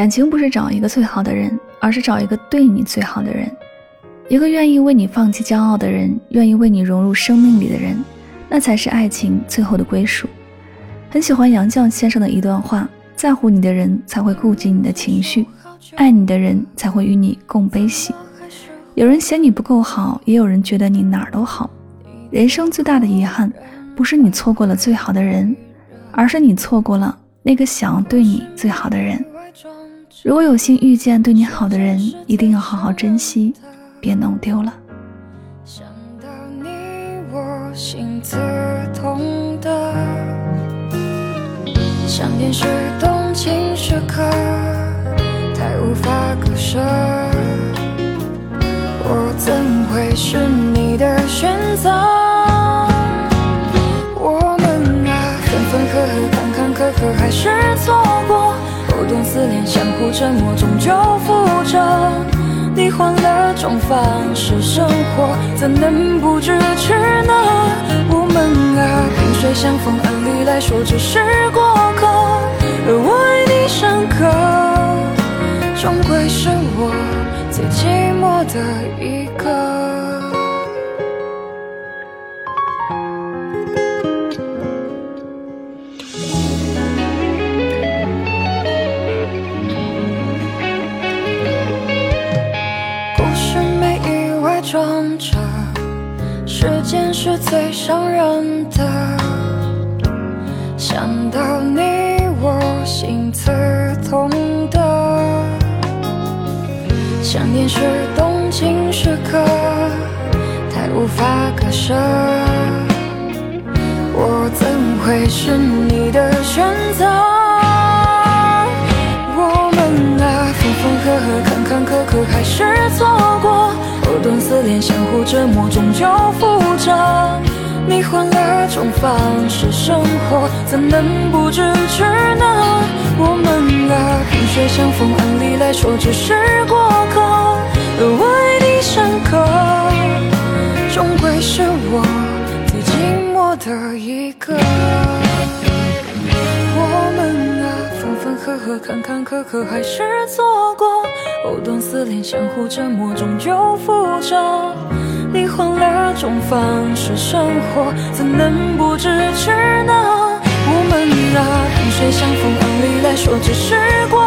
感情不是找一个最好的人，而是找一个对你最好的人，一个愿意为你放弃骄傲的人，愿意为你融入生命里的人，那才是爱情最后的归属。很喜欢杨绛先生的一段话：在乎你的人才会顾及你的情绪，爱你的人才会与你共悲喜。有人嫌你不够好，也有人觉得你哪儿都好。人生最大的遗憾，不是你错过了最好的人，而是你错过了那个想要对你最好的人。如果有幸遇见对你好的人，一定要好好珍惜，别弄丢了。想到你，我心刺痛的，想念是动情时刻，太无法割舍。我怎会是你的选择？相互折磨，终究负着你换了种方式生活，怎能不支持呢？我们啊，萍水相逢，按理来说只是过客，而我爱你深刻，终归是我最寂寞的一个。时间是最伤人的。想到你，我心刺痛的。想念是动情时刻，太无法割舍。我怎会是你的选择？断丝连，相互折磨，终究负着你换了种方式生活，怎能不支持呢？我们啊，萍水相逢，按理来说只是过客，而我爱你深刻，终归是我最寂寞的一个。磕磕，坎坎坷坷，还是错过。藕断丝连，相互折磨，终究负着你换了种方式生活，怎能不支持呢？我们啊，萍水相逢，按理来说只是过。